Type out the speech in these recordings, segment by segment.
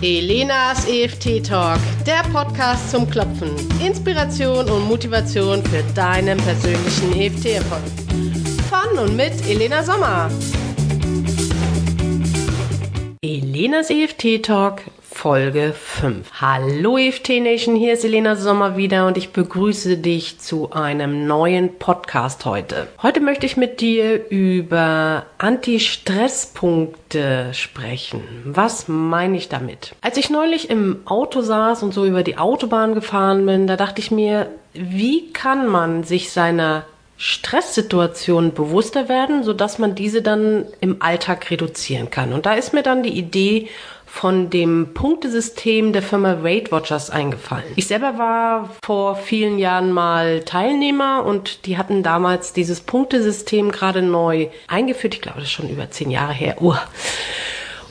Elenas EFT Talk, der Podcast zum Klopfen. Inspiration und Motivation für deinen persönlichen EFT-Erfolg. Von und mit Elena Sommer. Elenas EFT Talk Folge 5. Hallo EFT Nation, hier ist Elena Sommer wieder und ich begrüße dich zu einem neuen Podcast heute. Heute möchte ich mit dir über Anti-Stress-Punkte sprechen. Was meine ich damit? Als ich neulich im Auto saß und so über die Autobahn gefahren bin, da dachte ich mir, wie kann man sich seiner Stresssituationen bewusster werden, sodass man diese dann im Alltag reduzieren kann. Und da ist mir dann die Idee von dem Punktesystem der Firma Weight Watchers eingefallen. Ich selber war vor vielen Jahren mal Teilnehmer und die hatten damals dieses Punktesystem gerade neu eingeführt. Ich glaube, das ist schon über zehn Jahre her. Uh.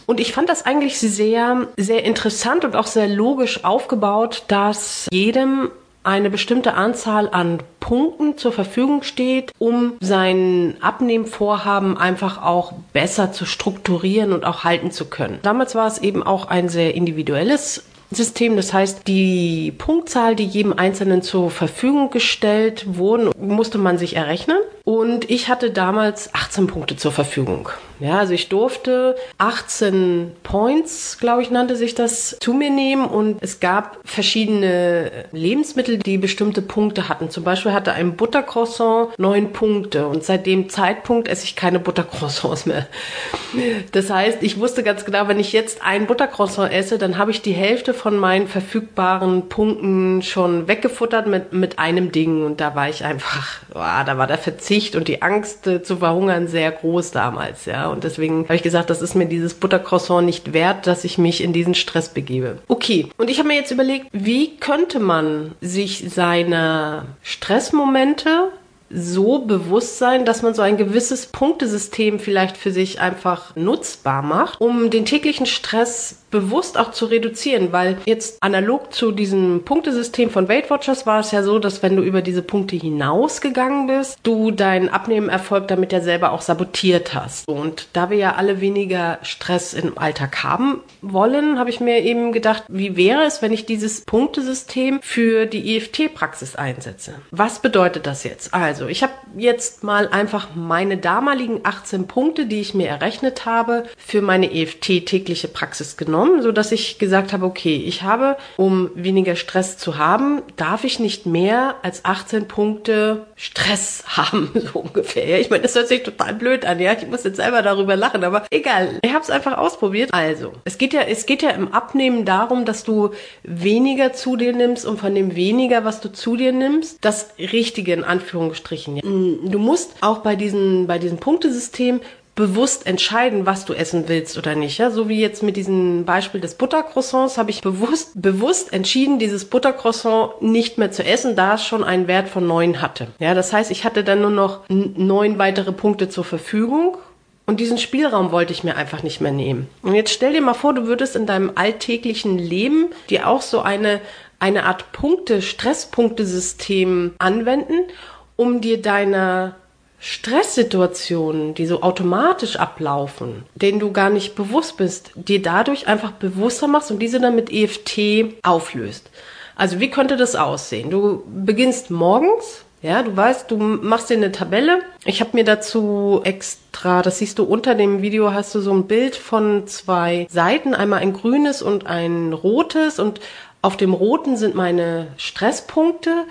Und ich fand das eigentlich sehr, sehr interessant und auch sehr logisch aufgebaut, dass jedem eine bestimmte Anzahl an Punkten zur Verfügung steht, um sein Abnehmvorhaben einfach auch besser zu strukturieren und auch halten zu können. Damals war es eben auch ein sehr individuelles System. Das heißt, die Punktzahl, die jedem Einzelnen zur Verfügung gestellt wurden, musste man sich errechnen. Und ich hatte damals 18 Punkte zur Verfügung. Ja, also ich durfte 18 Points, glaube ich, nannte sich das, zu mir nehmen und es gab verschiedene Lebensmittel, die bestimmte Punkte hatten. Zum Beispiel hatte ein Buttercroissant neun Punkte und seit dem Zeitpunkt esse ich keine Buttercroissants mehr. Das heißt, ich wusste ganz genau, wenn ich jetzt ein Buttercroissant esse, dann habe ich die Hälfte von meinen verfügbaren Punkten schon weggefuttert mit, mit einem Ding und da war ich einfach, oh, da war der Verzicht und die Angst äh, zu verhungern sehr groß damals, ja. Und deswegen habe ich gesagt, das ist mir dieses Buttercroissant nicht wert, dass ich mich in diesen Stress begebe. Okay, und ich habe mir jetzt überlegt, wie könnte man sich seiner Stressmomente so bewusst sein, dass man so ein gewisses Punktesystem vielleicht für sich einfach nutzbar macht, um den täglichen Stress bewusst auch zu reduzieren, weil jetzt analog zu diesem Punktesystem von Weight Watchers war es ja so, dass wenn du über diese Punkte hinausgegangen bist, du deinen Abnehmenerfolg damit ja selber auch sabotiert hast. Und da wir ja alle weniger Stress im Alltag haben wollen, habe ich mir eben gedacht, wie wäre es, wenn ich dieses Punktesystem für die EFT-Praxis einsetze? Was bedeutet das jetzt? Also, ich habe jetzt mal einfach meine damaligen 18 Punkte, die ich mir errechnet habe, für meine EFT-tägliche Praxis genommen genommen, so dass ich gesagt habe, okay, ich habe, um weniger Stress zu haben, darf ich nicht mehr als 18 Punkte Stress haben, so ungefähr. Ich meine, das hört sich total blöd an, ja. Ich muss jetzt selber darüber lachen, aber egal. Ich habe es einfach ausprobiert. Also, es geht ja, es geht ja im Abnehmen darum, dass du weniger zu dir nimmst und von dem weniger, was du zu dir nimmst, das Richtige in Anführungsstrichen. Du musst auch bei diesem, bei diesem Punktesystem bewusst entscheiden, was du essen willst oder nicht. Ja? So wie jetzt mit diesem Beispiel des Buttercroissants habe ich bewusst, bewusst entschieden, dieses Buttercroissant nicht mehr zu essen, da es schon einen Wert von neun hatte. Ja, das heißt, ich hatte dann nur noch neun weitere Punkte zur Verfügung und diesen Spielraum wollte ich mir einfach nicht mehr nehmen. Und jetzt stell dir mal vor, du würdest in deinem alltäglichen Leben dir auch so eine, eine Art Punkte, Stresspunktesystem anwenden, um dir deiner Stresssituationen, die so automatisch ablaufen, denen du gar nicht bewusst bist, dir dadurch einfach bewusster machst und diese dann mit EFT auflöst. Also wie könnte das aussehen? Du beginnst morgens, ja, du weißt, du machst dir eine Tabelle. Ich habe mir dazu extra, das siehst du unter dem Video, hast du so ein Bild von zwei Seiten, einmal ein grünes und ein rotes und auf dem roten sind meine Stresspunkte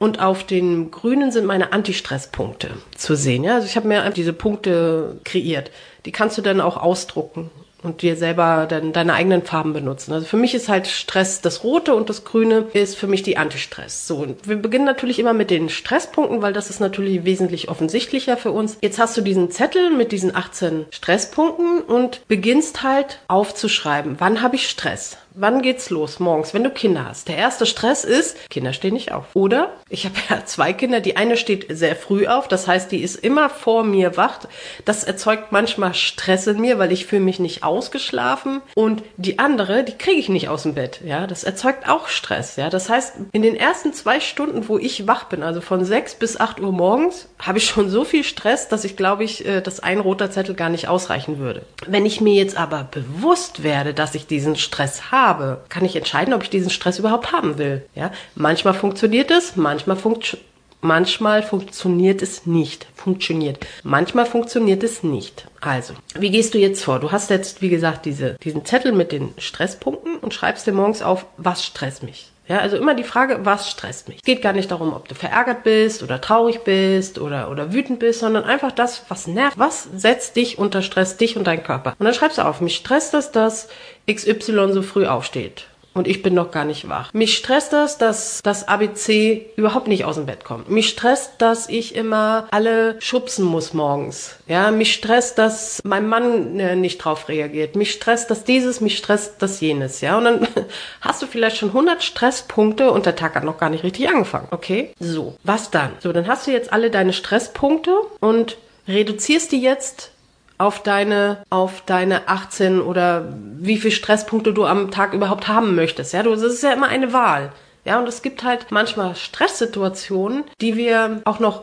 und auf den grünen sind meine Antistresspunkte zu sehen. Ja? Also ich habe mir diese Punkte kreiert. Die kannst du dann auch ausdrucken und dir selber dann deine eigenen Farben benutzen. Also für mich ist halt Stress das Rote und das Grüne ist für mich die Antistress. So, und wir beginnen natürlich immer mit den Stresspunkten, weil das ist natürlich wesentlich offensichtlicher für uns. Jetzt hast du diesen Zettel mit diesen 18 Stresspunkten und beginnst halt aufzuschreiben, wann habe ich Stress? Wann geht's los morgens, wenn du Kinder hast? Der erste Stress ist, Kinder stehen nicht auf. Oder ich habe ja zwei Kinder, die eine steht sehr früh auf, das heißt, die ist immer vor mir wach. Das erzeugt manchmal Stress in mir, weil ich fühle mich nicht ausgeschlafen und die andere, die kriege ich nicht aus dem Bett, ja? Das erzeugt auch Stress, ja? Das heißt, in den ersten zwei Stunden, wo ich wach bin, also von sechs bis acht Uhr morgens, habe ich schon so viel Stress, dass ich glaube ich, äh, dass ein roter Zettel gar nicht ausreichen würde. Wenn ich mir jetzt aber bewusst werde, dass ich diesen Stress habe, habe, kann ich entscheiden, ob ich diesen Stress überhaupt haben will. Ja, manchmal funktioniert es, manchmal funktioniert Manchmal funktioniert es nicht. Funktioniert. Manchmal funktioniert es nicht. Also, wie gehst du jetzt vor? Du hast jetzt, wie gesagt, diese, diesen Zettel mit den Stresspunkten und schreibst dir morgens auf, was stresst mich. Ja, also immer die Frage, was stresst mich? Es geht gar nicht darum, ob du verärgert bist oder traurig bist oder, oder wütend bist, sondern einfach das, was nervt. Was setzt dich unter Stress, dich und deinen Körper? Und dann schreibst du auf, mich stresst es, dass XY so früh aufsteht und ich bin noch gar nicht wach. Mich stresst das, dass das ABC überhaupt nicht aus dem Bett kommt. Mich stresst, dass ich immer alle schubsen muss morgens. Ja, mich stresst, dass mein Mann äh, nicht drauf reagiert. Mich stresst, dass dieses, mich stresst, das jenes. Ja, und dann hast du vielleicht schon 100 Stresspunkte und der Tag hat noch gar nicht richtig angefangen. Okay? So, was dann? So, dann hast du jetzt alle deine Stresspunkte und reduzierst die jetzt auf deine, auf deine 18 oder wie viel Stresspunkte du am Tag überhaupt haben möchtest. Ja, du, das ist ja immer eine Wahl. Ja, und es gibt halt manchmal Stresssituationen, die wir auch noch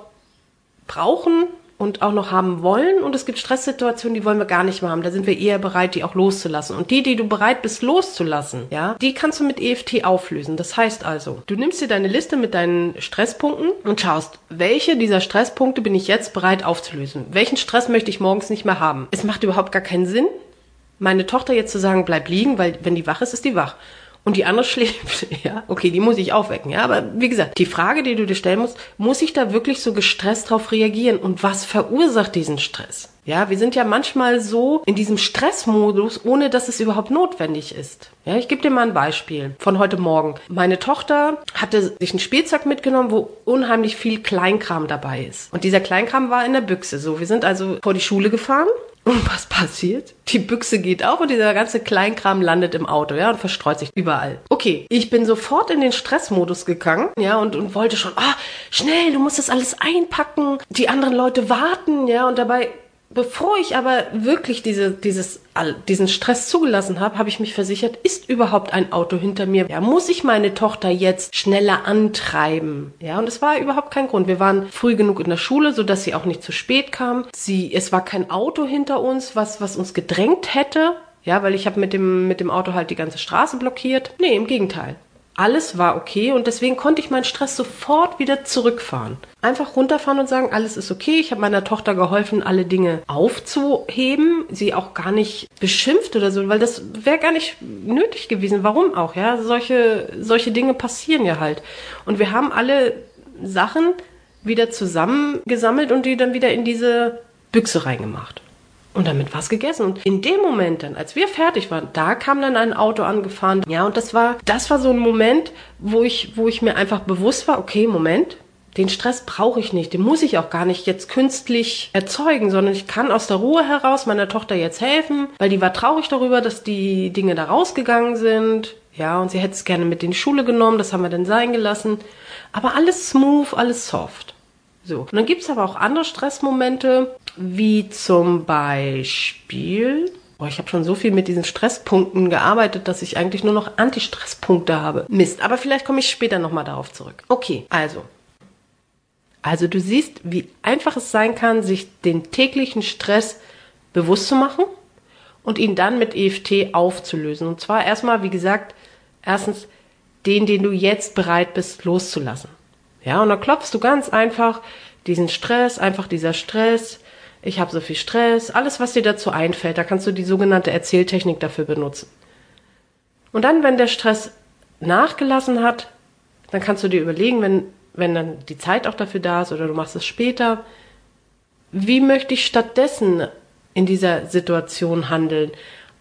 brauchen, und auch noch haben wollen. Und es gibt Stresssituationen, die wollen wir gar nicht mehr haben. Da sind wir eher bereit, die auch loszulassen. Und die, die du bereit bist loszulassen, ja, die kannst du mit EFT auflösen. Das heißt also, du nimmst dir deine Liste mit deinen Stresspunkten und schaust, welche dieser Stresspunkte bin ich jetzt bereit aufzulösen? Welchen Stress möchte ich morgens nicht mehr haben? Es macht überhaupt gar keinen Sinn, meine Tochter jetzt zu sagen, bleib liegen, weil wenn die wach ist, ist die wach und die andere schläft, ja, okay, die muss ich aufwecken, ja, aber wie gesagt, die Frage, die du dir stellen musst, muss ich da wirklich so gestresst drauf reagieren und was verursacht diesen Stress? Ja, wir sind ja manchmal so in diesem Stressmodus, ohne dass es überhaupt notwendig ist. Ja, ich gebe dir mal ein Beispiel von heute Morgen. Meine Tochter hatte sich ein Spielzeug mitgenommen, wo unheimlich viel Kleinkram dabei ist. Und dieser Kleinkram war in der Büchse. So, wir sind also vor die Schule gefahren und was passiert? Die Büchse geht auf und dieser ganze Kleinkram landet im Auto, ja, und verstreut sich überall. Okay, ich bin sofort in den Stressmodus gegangen, ja, und, und wollte schon, ah, schnell, du musst das alles einpacken, die anderen Leute warten, ja, und dabei Bevor ich aber wirklich diese, dieses, diesen Stress zugelassen habe, habe ich mich versichert, ist überhaupt ein Auto hinter mir? Ja, muss ich meine Tochter jetzt schneller antreiben? Ja, und es war überhaupt kein Grund. Wir waren früh genug in der Schule, so dass sie auch nicht zu spät kam. Sie, es war kein Auto hinter uns, was, was uns gedrängt hätte. Ja, weil ich habe mit dem, mit dem Auto halt die ganze Straße blockiert. Nee, im Gegenteil alles war okay und deswegen konnte ich meinen Stress sofort wieder zurückfahren. Einfach runterfahren und sagen, alles ist okay. Ich habe meiner Tochter geholfen, alle Dinge aufzuheben, sie auch gar nicht beschimpft oder so, weil das wäre gar nicht nötig gewesen. Warum auch, ja? Solche, solche Dinge passieren ja halt. Und wir haben alle Sachen wieder zusammengesammelt und die dann wieder in diese Büchse reingemacht. Und damit war es gegessen. Und in dem Moment dann, als wir fertig waren, da kam dann ein Auto angefahren. Ja, und das war, das war so ein Moment, wo ich, wo ich mir einfach bewusst war, okay, Moment, den Stress brauche ich nicht, den muss ich auch gar nicht jetzt künstlich erzeugen, sondern ich kann aus der Ruhe heraus meiner Tochter jetzt helfen, weil die war traurig darüber, dass die Dinge da rausgegangen sind. Ja, und sie hätte es gerne mit in die Schule genommen, das haben wir dann sein gelassen. Aber alles smooth, alles soft. So. Und dann gibt's aber auch andere Stressmomente, wie zum Beispiel. Boah, ich habe schon so viel mit diesen Stresspunkten gearbeitet, dass ich eigentlich nur noch Anti-Stresspunkte habe. Mist, aber vielleicht komme ich später nochmal darauf zurück. Okay, also. Also du siehst, wie einfach es sein kann, sich den täglichen Stress bewusst zu machen und ihn dann mit EFT aufzulösen. Und zwar erstmal, wie gesagt, erstens den, den du jetzt bereit bist loszulassen. Ja, und dann klopfst du ganz einfach diesen Stress, einfach dieser Stress. Ich habe so viel Stress, alles, was dir dazu einfällt, da kannst du die sogenannte Erzähltechnik dafür benutzen. Und dann, wenn der Stress nachgelassen hat, dann kannst du dir überlegen, wenn, wenn dann die Zeit auch dafür da ist oder du machst es später, wie möchte ich stattdessen in dieser Situation handeln?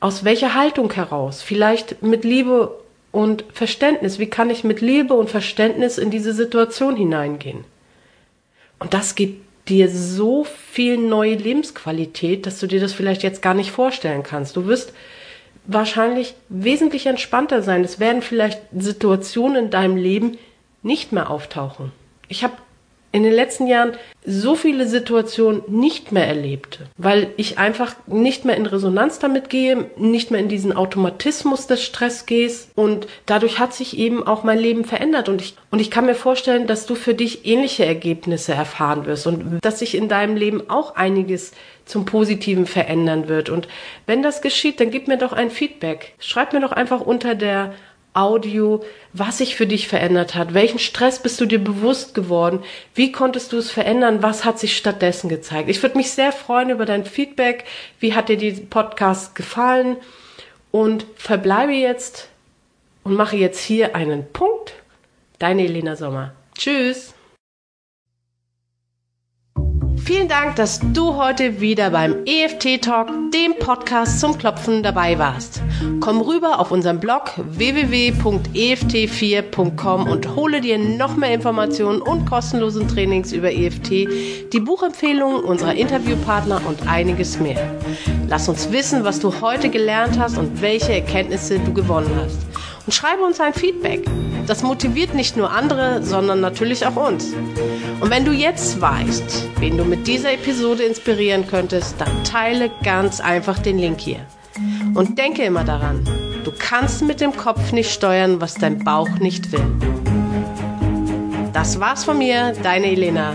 Aus welcher Haltung heraus? Vielleicht mit Liebe und Verständnis. Wie kann ich mit Liebe und Verständnis in diese Situation hineingehen? Und das gibt dir so viel neue Lebensqualität, dass du dir das vielleicht jetzt gar nicht vorstellen kannst. Du wirst wahrscheinlich wesentlich entspannter sein. Es werden vielleicht Situationen in deinem Leben nicht mehr auftauchen. Ich habe in den letzten Jahren so viele Situationen nicht mehr erlebte, weil ich einfach nicht mehr in Resonanz damit gehe, nicht mehr in diesen Automatismus des Stress gehst und dadurch hat sich eben auch mein Leben verändert und ich, und ich kann mir vorstellen, dass du für dich ähnliche Ergebnisse erfahren wirst und dass sich in deinem Leben auch einiges zum Positiven verändern wird. Und wenn das geschieht, dann gib mir doch ein Feedback. Schreib mir doch einfach unter der Audio, was sich für dich verändert hat. Welchen Stress bist du dir bewusst geworden? Wie konntest du es verändern? Was hat sich stattdessen gezeigt? Ich würde mich sehr freuen über dein Feedback. Wie hat dir die Podcast gefallen? Und verbleibe jetzt und mache jetzt hier einen Punkt. Deine Elena Sommer. Tschüss. Vielen Dank, dass du heute wieder beim EFT Talk, dem Podcast zum Klopfen dabei warst. Komm rüber auf unseren Blog www.eft4.com und hole dir noch mehr Informationen und kostenlosen Trainings über EFT, die Buchempfehlungen unserer Interviewpartner und einiges mehr. Lass uns wissen, was du heute gelernt hast und welche Erkenntnisse du gewonnen hast. Und schreibe uns ein Feedback. Das motiviert nicht nur andere, sondern natürlich auch uns. Und wenn du jetzt weißt, wen du mit dieser Episode inspirieren könntest, dann teile ganz einfach den Link hier. Und denke immer daran, du kannst mit dem Kopf nicht steuern, was dein Bauch nicht will. Das war's von mir, deine Elena.